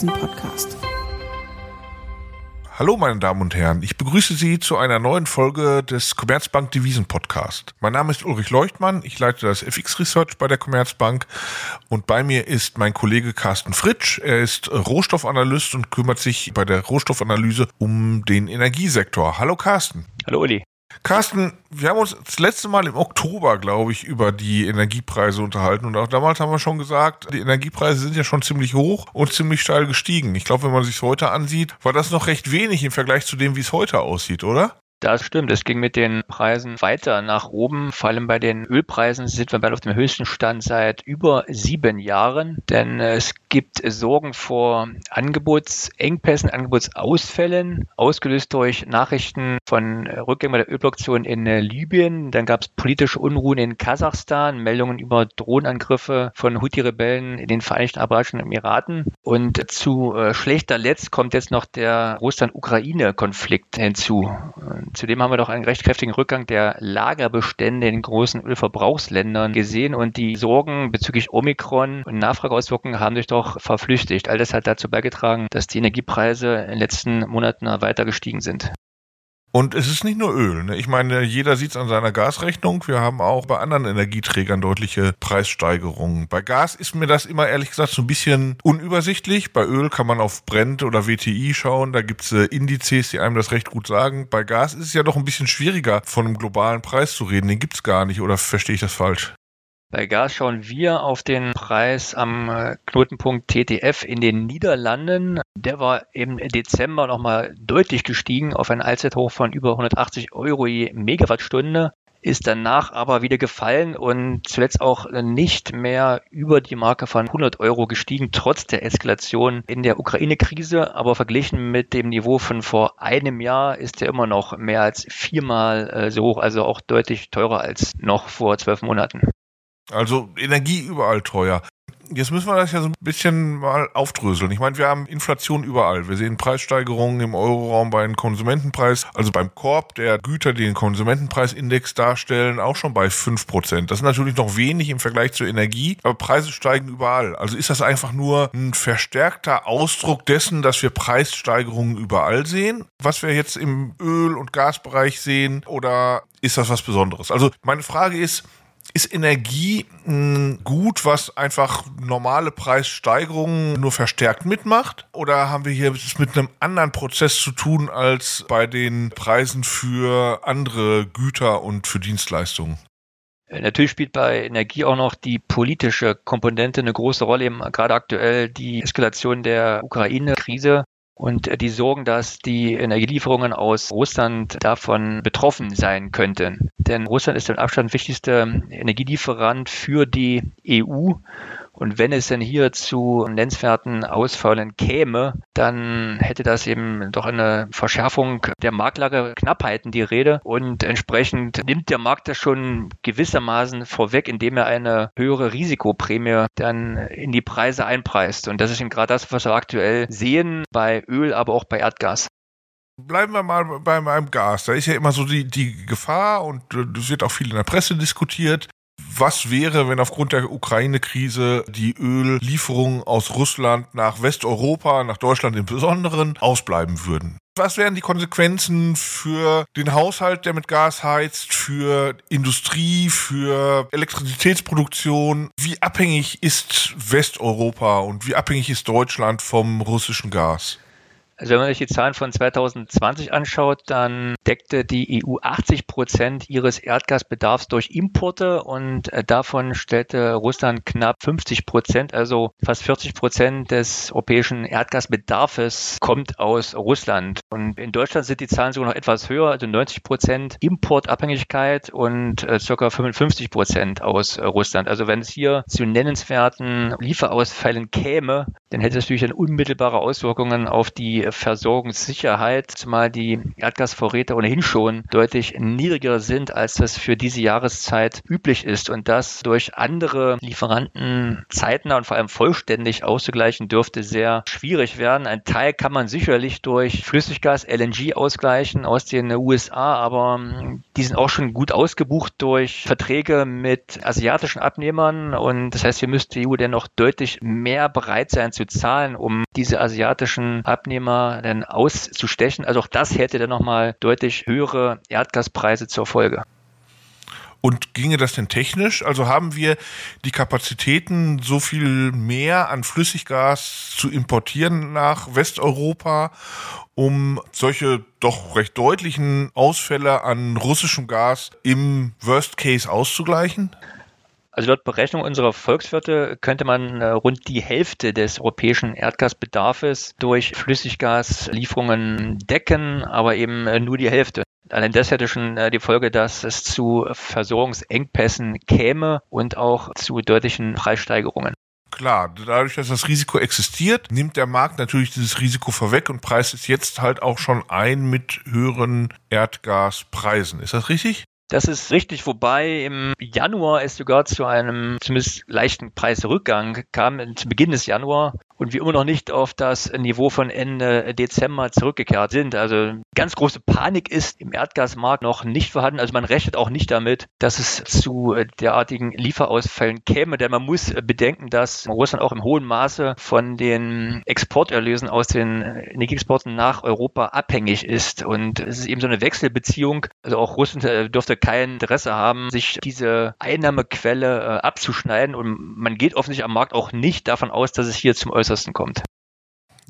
Devisen-Podcast. Hallo meine Damen und Herren, ich begrüße Sie zu einer neuen Folge des Commerzbank Devisen Podcast. Mein Name ist Ulrich Leuchtmann, ich leite das FX Research bei der Commerzbank und bei mir ist mein Kollege Carsten Fritsch. Er ist Rohstoffanalyst und kümmert sich bei der Rohstoffanalyse um den Energiesektor. Hallo Carsten. Hallo Uli. Carsten, wir haben uns das letzte Mal im Oktober, glaube ich, über die Energiepreise unterhalten. Und auch damals haben wir schon gesagt, die Energiepreise sind ja schon ziemlich hoch und ziemlich steil gestiegen. Ich glaube, wenn man sich heute ansieht, war das noch recht wenig im Vergleich zu dem, wie es heute aussieht, oder? Das stimmt. Es ging mit den Preisen weiter nach oben. Vor allem bei den Ölpreisen sind wir bald auf dem höchsten Stand seit über sieben Jahren. Denn es gibt Sorgen vor Angebotsengpässen, Angebotsausfällen, ausgelöst durch Nachrichten von Rückgängen bei der Ölproduktion in Libyen. Dann gab es politische Unruhen in Kasachstan, Meldungen über Drohnenangriffe von Houthi-Rebellen in den Vereinigten Arabischen Emiraten. Und zu äh, schlechter Letzt kommt jetzt noch der Russland-Ukraine-Konflikt hinzu. Zudem haben wir doch einen recht kräftigen Rückgang der Lagerbestände in großen Ölverbrauchsländern gesehen und die Sorgen bezüglich Omikron und Nachfrageauswirkungen haben sich doch verflüchtigt. All das hat dazu beigetragen, dass die Energiepreise in den letzten Monaten weiter gestiegen sind. Und es ist nicht nur Öl. Ne? Ich meine, jeder sieht es an seiner Gasrechnung. Wir haben auch bei anderen Energieträgern deutliche Preissteigerungen. Bei Gas ist mir das immer ehrlich gesagt so ein bisschen unübersichtlich. Bei Öl kann man auf Brent oder WTI schauen. Da gibt's äh, Indizes, die einem das recht gut sagen. Bei Gas ist es ja doch ein bisschen schwieriger, von einem globalen Preis zu reden. Den gibt's gar nicht. Oder verstehe ich das falsch? Bei Gas schauen wir auf den Preis am äh, Knotenpunkt TTF in den Niederlanden. Der war im Dezember nochmal deutlich gestiegen auf ein Allzeithoch von über 180 Euro je Megawattstunde ist danach aber wieder gefallen und zuletzt auch nicht mehr über die Marke von 100 Euro gestiegen, trotz der Eskalation in der Ukraine-Krise. Aber verglichen mit dem Niveau von vor einem Jahr ist er immer noch mehr als viermal äh, so hoch, also auch deutlich teurer als noch vor zwölf Monaten. Also Energie überall teuer. Jetzt müssen wir das ja so ein bisschen mal aufdröseln. Ich meine, wir haben Inflation überall. Wir sehen Preissteigerungen im Euroraum bei den Konsumentenpreis, also beim Korb der Güter, die den Konsumentenpreisindex darstellen, auch schon bei fünf Prozent. Das ist natürlich noch wenig im Vergleich zur Energie, aber Preise steigen überall. Also ist das einfach nur ein verstärkter Ausdruck dessen, dass wir Preissteigerungen überall sehen, was wir jetzt im Öl- und Gasbereich sehen, oder ist das was Besonderes? Also meine Frage ist, ist Energie ein Gut, was einfach normale Preissteigerungen nur verstärkt mitmacht? Oder haben wir hier es mit einem anderen Prozess zu tun als bei den Preisen für andere Güter und für Dienstleistungen? Natürlich spielt bei Energie auch noch die politische Komponente eine große Rolle, eben gerade aktuell die Eskalation der Ukraine-Krise und die Sorgen, dass die Energielieferungen aus Russland davon betroffen sein könnten. Denn Russland ist der Abstand wichtigste Energielieferant für die EU und wenn es denn hier zu nennenswerten Ausfällen käme, dann hätte das eben doch eine Verschärfung der Marktlage Knappheiten die Rede. Und entsprechend nimmt der Markt das schon gewissermaßen vorweg, indem er eine höhere Risikoprämie dann in die Preise einpreist. Und das ist eben gerade das, was wir aktuell sehen bei Öl, aber auch bei Erdgas. Bleiben wir mal bei meinem Gas. Da ist ja immer so die, die Gefahr und es wird auch viel in der Presse diskutiert, was wäre, wenn aufgrund der Ukraine-Krise die Öllieferungen aus Russland nach Westeuropa, nach Deutschland im Besonderen, ausbleiben würden? Was wären die Konsequenzen für den Haushalt, der mit Gas heizt, für Industrie, für Elektrizitätsproduktion? Wie abhängig ist Westeuropa und wie abhängig ist Deutschland vom russischen Gas? Also wenn man sich die Zahlen von 2020 anschaut, dann deckte die EU 80 Prozent ihres Erdgasbedarfs durch Importe und äh, davon stellte Russland knapp 50 Prozent, also fast 40 Prozent des europäischen Erdgasbedarfes kommt aus Russland. Und in Deutschland sind die Zahlen sogar noch etwas höher, also 90 Prozent Importabhängigkeit und äh, ca. 55 Prozent aus äh, Russland. Also wenn es hier zu nennenswerten Lieferausfällen käme, dann hätte es natürlich dann unmittelbare Auswirkungen auf die Versorgungssicherheit, zumal die Erdgasvorräte ohnehin schon deutlich niedriger sind, als das für diese Jahreszeit üblich ist und das durch andere Lieferanten zeitnah und vor allem vollständig auszugleichen dürfte sehr schwierig werden. Ein Teil kann man sicherlich durch Flüssiggas, LNG ausgleichen aus den USA, aber die sind auch schon gut ausgebucht durch Verträge mit asiatischen Abnehmern und das heißt, hier müsste die EU dennoch deutlich mehr bereit sein zu zahlen, um diese asiatischen Abnehmer dann auszustechen. Also auch das hätte dann nochmal deutlich höhere Erdgaspreise zur Folge. Und ginge das denn technisch? Also haben wir die Kapazitäten, so viel mehr an Flüssiggas zu importieren nach Westeuropa, um solche doch recht deutlichen Ausfälle an russischem Gas im Worst Case auszugleichen? Also laut Berechnung unserer Volkswirte könnte man äh, rund die Hälfte des europäischen Erdgasbedarfs durch Flüssiggaslieferungen decken, aber eben äh, nur die Hälfte. Allein das hätte schon äh, die Folge, dass es zu Versorgungsengpässen käme und auch zu deutlichen Preissteigerungen. Klar, dadurch, dass das Risiko existiert, nimmt der Markt natürlich dieses Risiko vorweg und preist es jetzt halt auch schon ein mit höheren Erdgaspreisen. Ist das richtig? Das ist richtig, wobei im Januar es sogar zu einem zumindest leichten Preisrückgang kam, zu Beginn des Januar und wir immer noch nicht auf das Niveau von Ende Dezember zurückgekehrt sind. Also ganz große Panik ist im Erdgasmarkt noch nicht vorhanden. Also man rechnet auch nicht damit, dass es zu derartigen Lieferausfällen käme, denn man muss bedenken, dass Russland auch im hohen Maße von den Exporterlösen aus den Energieexporten nach Europa abhängig ist. Und es ist eben so eine Wechselbeziehung. Also auch Russland äh, dürfte kein Interesse haben, sich diese Einnahmequelle äh, abzuschneiden. Und man geht offensichtlich am Markt auch nicht davon aus, dass es hier zum äußersten Äußersten kommt.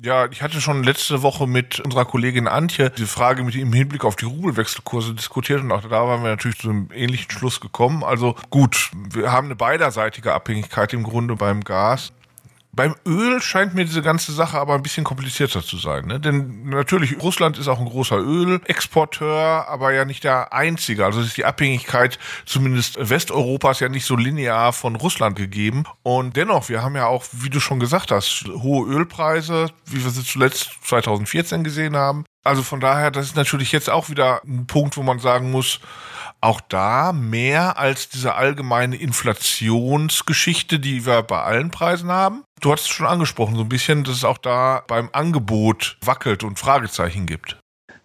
Ja, ich hatte schon letzte Woche mit unserer Kollegin Antje die Frage mit im Hinblick auf die Rubelwechselkurse diskutiert und auch da waren wir natürlich zu einem ähnlichen Schluss gekommen. Also gut, wir haben eine beiderseitige Abhängigkeit im Grunde beim Gas. Beim Öl scheint mir diese ganze Sache aber ein bisschen komplizierter zu sein. Ne? Denn natürlich, Russland ist auch ein großer Ölexporteur, aber ja nicht der einzige. Also ist die Abhängigkeit zumindest Westeuropas ja nicht so linear von Russland gegeben. Und dennoch, wir haben ja auch, wie du schon gesagt hast, hohe Ölpreise, wie wir sie zuletzt 2014 gesehen haben. Also von daher, das ist natürlich jetzt auch wieder ein Punkt, wo man sagen muss, auch da mehr als diese allgemeine Inflationsgeschichte, die wir bei allen Preisen haben. Du hattest es schon angesprochen, so ein bisschen, dass es auch da beim Angebot wackelt und Fragezeichen gibt.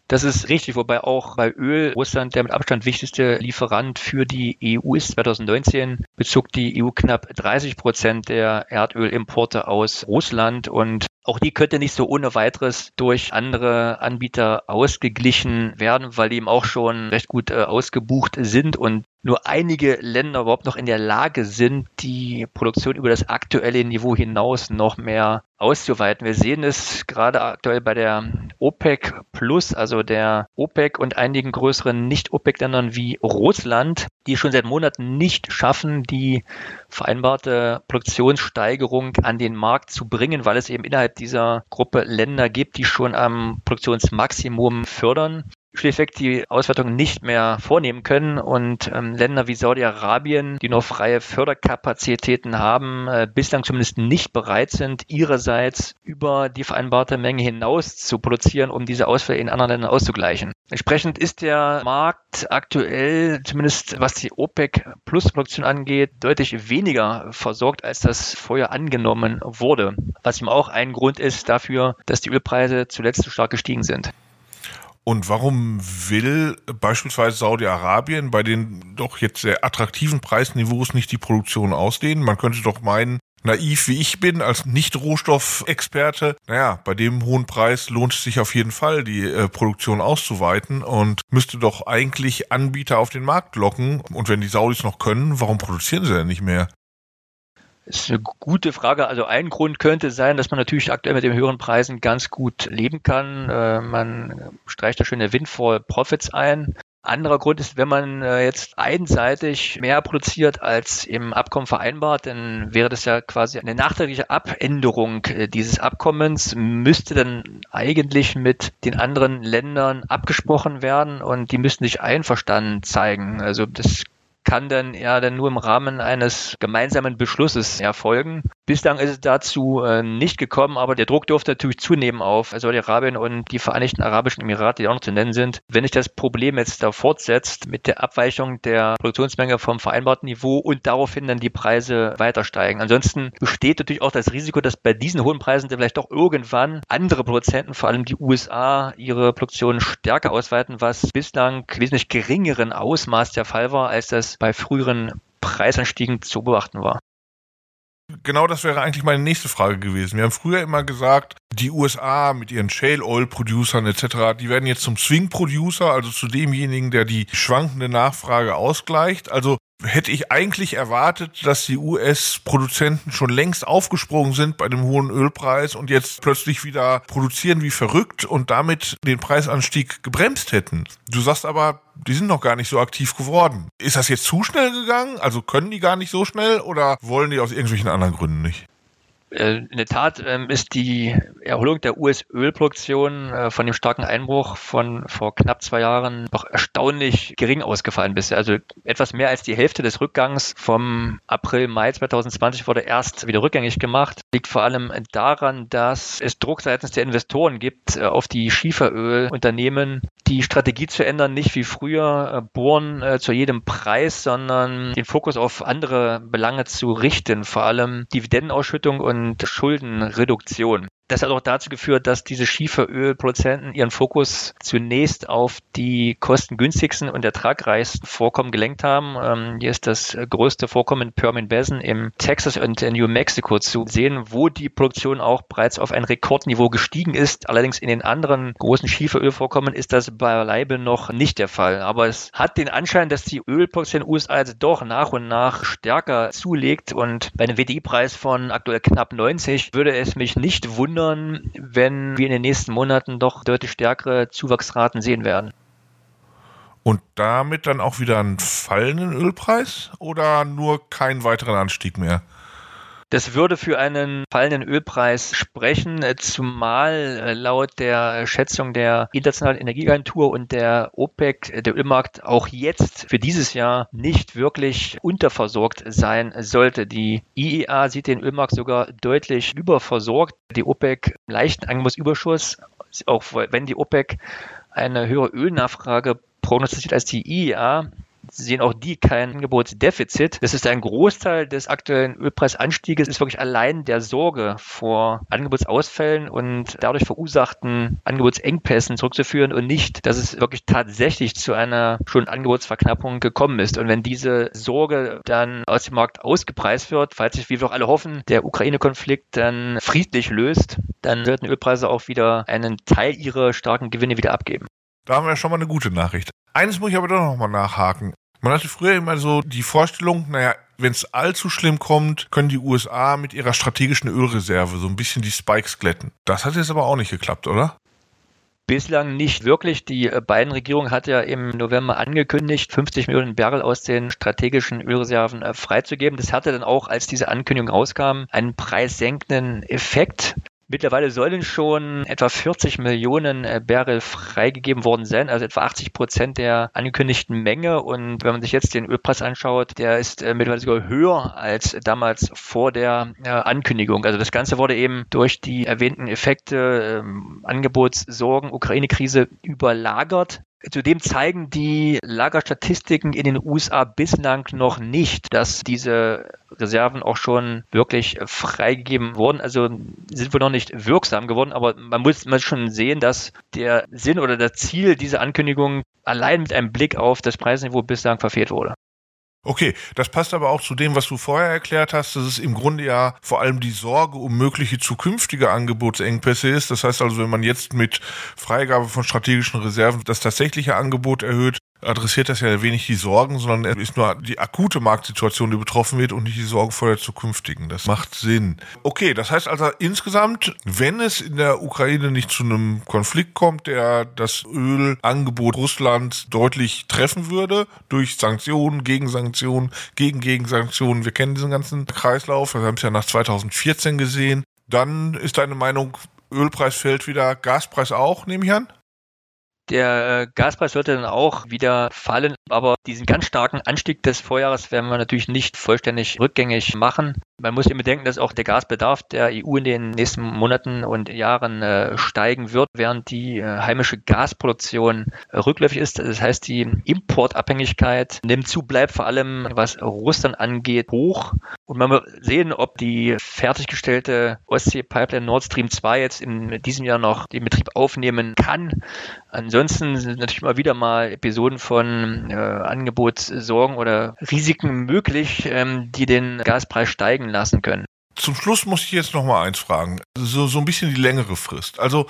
Das ist richtig, wobei auch bei Öl Russland der mit Abstand wichtigste Lieferant für die EU ist. 2019 bezog die EU knapp 30 Prozent der Erdölimporte aus Russland und auch die könnte nicht so ohne weiteres durch andere Anbieter ausgeglichen werden, weil die eben auch schon recht gut äh, ausgebucht sind und nur einige Länder überhaupt noch in der Lage sind, die Produktion über das aktuelle Niveau hinaus noch mehr auszuweiten. Wir sehen es gerade aktuell bei der OPEC Plus, also der OPEC und einigen größeren Nicht-OPEC-Ländern wie Russland, die schon seit Monaten nicht schaffen, die vereinbarte Produktionssteigerung an den Markt zu bringen, weil es eben innerhalb dieser Gruppe Länder gibt, die schon am Produktionsmaximum fördern schlichtweg die Auswertung nicht mehr vornehmen können und ähm, Länder wie Saudi-Arabien, die noch freie Förderkapazitäten haben, äh, bislang zumindest nicht bereit sind, ihrerseits über die vereinbarte Menge hinaus zu produzieren, um diese Ausfälle in anderen Ländern auszugleichen. Entsprechend ist der Markt aktuell, zumindest was die OPEC Plus Produktion angeht, deutlich weniger versorgt, als das vorher angenommen wurde. Was eben auch ein Grund ist dafür, dass die Ölpreise zuletzt so stark gestiegen sind. Und warum will beispielsweise Saudi-Arabien bei den doch jetzt sehr attraktiven Preisniveaus nicht die Produktion ausdehnen? Man könnte doch meinen, naiv wie ich bin als Nicht-Rohstoffexperte, naja, bei dem hohen Preis lohnt es sich auf jeden Fall, die äh, Produktion auszuweiten und müsste doch eigentlich Anbieter auf den Markt locken. Und wenn die Saudis noch können, warum produzieren sie denn nicht mehr? Das ist eine gute Frage. Also ein Grund könnte sein, dass man natürlich aktuell mit den höheren Preisen ganz gut leben kann. Äh, man streicht da schöne Windfall Profits ein. Anderer Grund ist, wenn man äh, jetzt einseitig mehr produziert als im Abkommen vereinbart, dann wäre das ja quasi eine nachträgliche Abänderung äh, dieses Abkommens, müsste dann eigentlich mit den anderen Ländern abgesprochen werden und die müssten sich einverstanden zeigen. Also das kann dann ja dann nur im Rahmen eines gemeinsamen Beschlusses erfolgen. Bislang ist es dazu äh, nicht gekommen, aber der Druck dürfte natürlich zunehmen auf Saudi-Arabien und die Vereinigten Arabischen Emirate, die auch noch zu nennen sind. Wenn sich das Problem jetzt da fortsetzt mit der Abweichung der Produktionsmenge vom vereinbarten Niveau und daraufhin dann die Preise weiter steigen. Ansonsten besteht natürlich auch das Risiko, dass bei diesen hohen Preisen dann vielleicht doch irgendwann andere Produzenten, vor allem die USA, ihre Produktion stärker ausweiten, was bislang wesentlich geringeren Ausmaß der Fall war, als das bei früheren Preisanstiegen zu beobachten war. Genau das wäre eigentlich meine nächste Frage gewesen. Wir haben früher immer gesagt, die USA mit ihren Shale Oil Producern etc., die werden jetzt zum Swing Producer, also zu demjenigen, der die schwankende Nachfrage ausgleicht. Also hätte ich eigentlich erwartet, dass die US-Produzenten schon längst aufgesprungen sind bei dem hohen Ölpreis und jetzt plötzlich wieder produzieren wie verrückt und damit den Preisanstieg gebremst hätten. Du sagst aber, die sind noch gar nicht so aktiv geworden. Ist das jetzt zu schnell gegangen? Also können die gar nicht so schnell oder wollen die aus irgendwelchen anderen Gründen nicht? Äh, in der Tat ähm, ist die Erholung der US-Ölproduktion äh, von dem starken Einbruch von vor knapp zwei Jahren doch erstaunlich gering ausgefallen bisher. Also etwas mehr als die Hälfte des Rückgangs vom April, Mai 2020 wurde erst wieder rückgängig gemacht. Liegt vor allem daran, dass es Druck seitens der Investoren gibt äh, auf die Schieferölunternehmen, die Strategie zu ändern, nicht wie früher bohren zu jedem Preis, sondern den Fokus auf andere Belange zu richten, vor allem Dividendenausschüttung und und Schuldenreduktion. Das hat auch dazu geführt, dass diese Schieferölproduzenten ihren Fokus zunächst auf die kostengünstigsten und ertragreichsten Vorkommen gelenkt haben. Ähm, hier ist das größte Vorkommen in Permian Basin im Texas und New Mexico zu sehen, wo die Produktion auch bereits auf ein Rekordniveau gestiegen ist. Allerdings in den anderen großen Schieferölvorkommen ist das beileibe noch nicht der Fall. Aber es hat den Anschein, dass die Ölproduktion in den USA jetzt doch nach und nach stärker zulegt und bei einem WDI-Preis von aktuell knapp 90 würde es mich nicht wundern, wundern, wenn wir in den nächsten Monaten doch deutlich stärkere Zuwachsraten sehen werden. Und damit dann auch wieder einen fallenden Ölpreis oder nur keinen weiteren Anstieg mehr? Das würde für einen fallenden Ölpreis sprechen, zumal äh, laut der Schätzung der Internationalen Energieagentur und der OPEC der Ölmarkt auch jetzt für dieses Jahr nicht wirklich unterversorgt sein sollte. Die IEA sieht den Ölmarkt sogar deutlich überversorgt. Die OPEC leichten Angebotsüberschuss, auch wenn die OPEC eine höhere Ölnachfrage prognostiziert als die IEA, sehen auch die kein Angebotsdefizit. Das ist ein Großteil des aktuellen Ölpreisanstieges, ist wirklich allein der Sorge vor Angebotsausfällen und dadurch verursachten Angebotsengpässen zurückzuführen und nicht, dass es wirklich tatsächlich zu einer schon Angebotsverknappung gekommen ist. Und wenn diese Sorge dann aus dem Markt ausgepreist wird, falls sich, wie wir auch alle hoffen, der Ukraine-Konflikt dann friedlich löst, dann sollten Ölpreise auch wieder einen Teil ihrer starken Gewinne wieder abgeben. Da haben wir schon mal eine gute Nachricht. Eines muss ich aber doch noch mal nachhaken. Man hatte früher immer so die Vorstellung, naja, wenn es allzu schlimm kommt, können die USA mit ihrer strategischen Ölreserve so ein bisschen die Spikes glätten. Das hat jetzt aber auch nicht geklappt, oder? Bislang nicht wirklich. Die äh, beiden Regierungen hat ja im November angekündigt, 50 Millionen Barrel aus den strategischen Ölreserven äh, freizugeben. Das hatte dann auch, als diese Ankündigung rauskam, einen preissenkenden Effekt. Mittlerweile sollen schon etwa 40 Millionen äh, Barrel freigegeben worden sein, also etwa 80 Prozent der angekündigten Menge. Und wenn man sich jetzt den Ölpreis anschaut, der ist äh, mittlerweile sogar höher als damals vor der äh, Ankündigung. Also das Ganze wurde eben durch die erwähnten Effekte, ähm, Angebotssorgen, Ukraine-Krise überlagert. Zudem zeigen die Lagerstatistiken in den USA bislang noch nicht, dass diese Reserven auch schon wirklich freigegeben wurden. Also sind wir noch nicht wirksam geworden, aber man muss mal schon sehen, dass der Sinn oder das Ziel dieser Ankündigung allein mit einem Blick auf das Preisniveau bislang verfehlt wurde. Okay, das passt aber auch zu dem, was du vorher erklärt hast, dass es im Grunde ja vor allem die Sorge um mögliche zukünftige Angebotsengpässe ist. Das heißt also, wenn man jetzt mit Freigabe von strategischen Reserven das tatsächliche Angebot erhöht, adressiert das ja wenig die Sorgen, sondern es ist nur die akute Marktsituation, die betroffen wird und nicht die Sorgen vor der zukünftigen. Das macht Sinn. Okay, das heißt also insgesamt, wenn es in der Ukraine nicht zu einem Konflikt kommt, der das Ölangebot Russlands deutlich treffen würde, durch Sanktionen, Gegensanktionen, gegen Gegensanktionen, wir kennen diesen ganzen Kreislauf, wir haben es ja nach 2014 gesehen, dann ist deine Meinung, Ölpreis fällt wieder, Gaspreis auch, nehme ich an? Der äh, Gaspreis sollte dann auch wieder fallen, aber diesen ganz starken Anstieg des Vorjahres werden wir natürlich nicht vollständig rückgängig machen. Man muss immer bedenken, dass auch der Gasbedarf der EU in den nächsten Monaten und Jahren äh, steigen wird, während die äh, heimische Gasproduktion äh, rückläufig ist. Das heißt, die Importabhängigkeit nimmt zu, bleibt vor allem, was Russland angeht, hoch. Und man wird sehen, ob die fertiggestellte Ostsee-Pipeline Nord Stream 2 jetzt in diesem Jahr noch den Betrieb aufnehmen kann. Ansonsten sind natürlich mal wieder mal Episoden von Angebotssorgen oder Risiken möglich, ähm, die den Gaspreis steigen lassen können. Zum Schluss muss ich jetzt noch mal eins fragen. So, so ein bisschen die längere Frist. Also,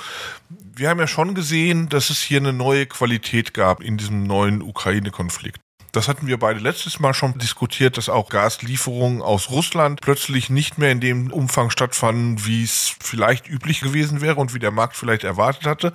wir haben ja schon gesehen, dass es hier eine neue Qualität gab in diesem neuen Ukraine-Konflikt. Das hatten wir beide letztes Mal schon diskutiert, dass auch Gaslieferungen aus Russland plötzlich nicht mehr in dem Umfang stattfanden, wie es vielleicht üblich gewesen wäre und wie der Markt vielleicht erwartet hatte.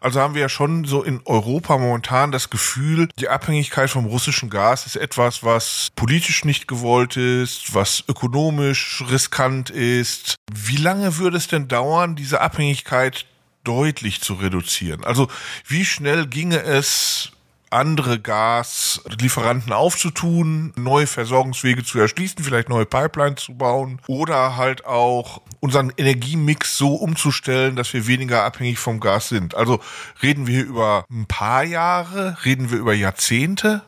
Also haben wir ja schon so in Europa momentan das Gefühl, die Abhängigkeit vom russischen Gas ist etwas, was politisch nicht gewollt ist, was ökonomisch riskant ist. Wie lange würde es denn dauern, diese Abhängigkeit deutlich zu reduzieren? Also wie schnell ginge es andere Gaslieferanten aufzutun, neue Versorgungswege zu erschließen, vielleicht neue Pipelines zu bauen oder halt auch unseren Energiemix so umzustellen, dass wir weniger abhängig vom Gas sind. Also reden wir über ein paar Jahre, reden wir über Jahrzehnte?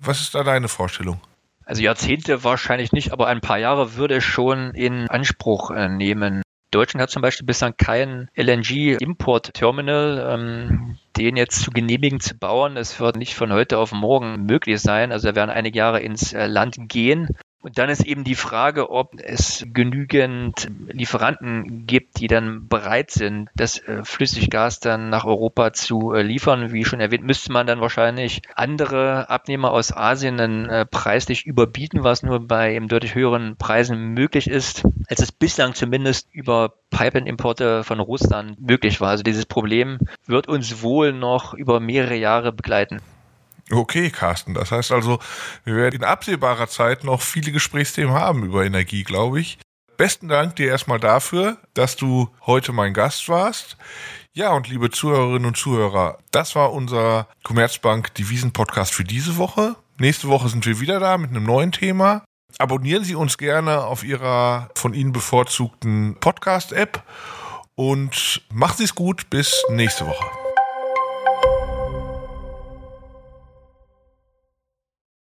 Was ist da deine Vorstellung? Also Jahrzehnte wahrscheinlich nicht, aber ein paar Jahre würde schon in Anspruch äh, nehmen. Deutschland hat zum Beispiel bislang kein LNG-Import-Terminal. Ähm, den jetzt zu genehmigen zu bauen, es wird nicht von heute auf morgen möglich sein. Also da werden einige Jahre ins äh, Land gehen. Und dann ist eben die Frage, ob es genügend Lieferanten gibt, die dann bereit sind, das äh, Flüssiggas dann nach Europa zu äh, liefern. Wie schon erwähnt, müsste man dann wahrscheinlich andere Abnehmer aus Asien dann äh, preislich überbieten, was nur bei eben deutlich höheren Preisen möglich ist, als es bislang zumindest über Pipeline-Importe von Russland möglich war. Also dieses Problem wird uns wohl noch über mehrere Jahre begleiten. Okay, Carsten. Das heißt also, wir werden in absehbarer Zeit noch viele Gesprächsthemen haben über Energie, glaube ich. Besten Dank dir erstmal dafür, dass du heute mein Gast warst. Ja, und liebe Zuhörerinnen und Zuhörer, das war unser Commerzbank Devisen Podcast für diese Woche. Nächste Woche sind wir wieder da mit einem neuen Thema. Abonnieren Sie uns gerne auf Ihrer von Ihnen bevorzugten Podcast-App und machen Sie es gut. Bis nächste Woche.